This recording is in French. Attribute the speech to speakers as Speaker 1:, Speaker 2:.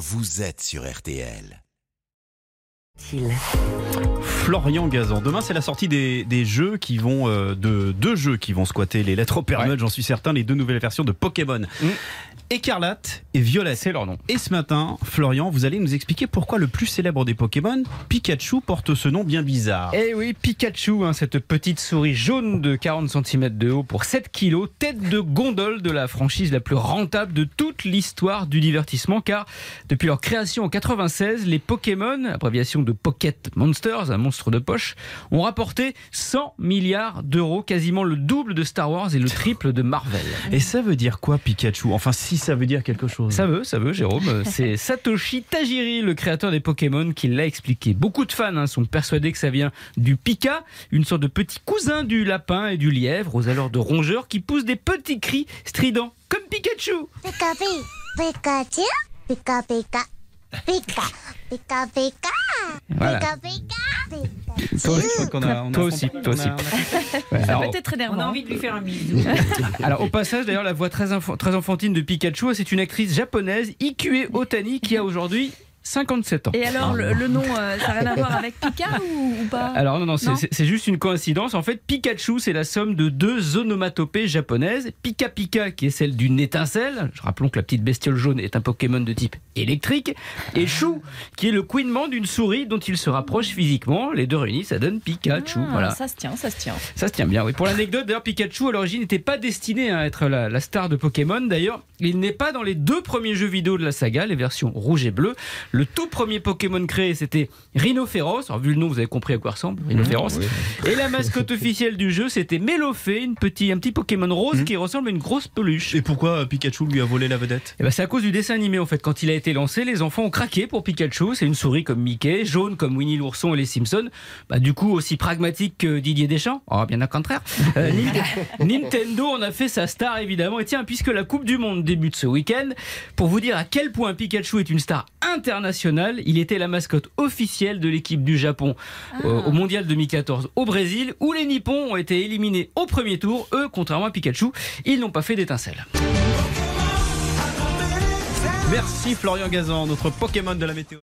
Speaker 1: vous êtes sur RTL.
Speaker 2: Florian Gazan. Demain, c'est la sortie des, des jeux qui vont euh, de deux jeux qui vont squatter les lettres au Père j'en suis certain, les deux nouvelles versions de Pokémon. Écarlate et Violette.
Speaker 3: C'est leur nom.
Speaker 2: Et ce matin, Florian, vous allez nous expliquer pourquoi le plus célèbre des Pokémon, Pikachu, porte ce nom bien bizarre.
Speaker 3: Eh oui, Pikachu, hein, cette petite souris jaune de 40 cm de haut pour 7 kg, tête de gondole de la franchise la plus rentable de toute l'histoire du divertissement, car depuis leur création en 96, les Pokémon, abréviation de Pocket Monsters, un monstre de poche, ont rapporté 100 milliards d'euros, quasiment le double de Star Wars et le triple de Marvel.
Speaker 2: Et ça veut dire quoi, Pikachu? Enfin, si ça veut dire quelque chose.
Speaker 3: Ça veut, ça veut, Jérôme. C'est Satoshi Tajiri, le créateur des Pokémon, qui l'a expliqué. Beaucoup de fans hein, sont persuadés que ça vient du Pika, une sorte de petit cousin du lapin et du lièvre, aux allures de rongeurs, qui poussent des petits cris stridents, comme Pikachu.
Speaker 4: Pika pika, Pikachu, pika pika, pika, pika pika,
Speaker 3: Voilà.
Speaker 4: pika pika, pika.
Speaker 3: Toi,
Speaker 2: a- on a
Speaker 3: aussi, toi
Speaker 2: on a-
Speaker 3: aussi.
Speaker 2: on a-
Speaker 5: Peut-être énervant. On a envie de lui faire un bisou.
Speaker 3: alors, au passage, d'ailleurs, la voix très, enfant- très enfantine de Pikachu, c'est une actrice japonaise, Ikue Otani, qui a aujourd'hui 57 ans.
Speaker 5: Et alors, le, le nom, euh, ça n'a rien à voir avec Pika ou, ou pas?
Speaker 3: Alors non, non, c'est juste une coïncidence. En fait, Pikachu, c'est la somme de deux onomatopées japonaises. Pika Pika, qui est celle d'une étincelle. Je rappelons que la petite bestiole jaune est un Pokémon de type électrique. Et Chou, qui est le couinement d'une souris dont il se rapproche physiquement. Les deux réunis, ça donne Pikachu.
Speaker 5: Ah,
Speaker 3: voilà.
Speaker 5: Ça se tient, ça se tient.
Speaker 3: Ça se tient bien, oui. Pour l'anecdote, d'ailleurs, Pikachu, à l'origine, n'était pas destiné à être la, la star de Pokémon. D'ailleurs, il n'est pas dans les deux premiers jeux vidéo de la saga, les versions rouge et bleu. Le tout premier Pokémon créé, c'était Rhinophéros. Alors, vu le nom, vous avez compris à quoi ressemble, Rhinophéros. Et la mascotte officielle du jeu, c'était Mélophée, une petit, un petit Pokémon rose qui ressemble à une grosse peluche.
Speaker 2: Et pourquoi Pikachu lui a volé la vedette?
Speaker 3: Eh ben, c'est à cause du dessin animé en fait. Quand il a été lancé, les enfants ont craqué pour Pikachu. C'est une souris comme Mickey, jaune comme Winnie l'ourson et les Simpsons. Bah, du coup, aussi pragmatique que Didier Deschamps. Oh, bien au contraire. Euh, Nint- Nintendo en a fait sa star évidemment. Et tiens, puisque la Coupe du Monde débute ce week-end, pour vous dire à quel point Pikachu est une star internationale, il était la mascotte officielle de l'équipe du Japon euh, au Mondial 2014 au Brésil, où les Nippons ont été éliminés au premier tour. Eux, contrairement à Pikachu, ils n'ont pas fait d'étincelle.
Speaker 2: Merci Florian Gazan, notre Pokémon de la météo.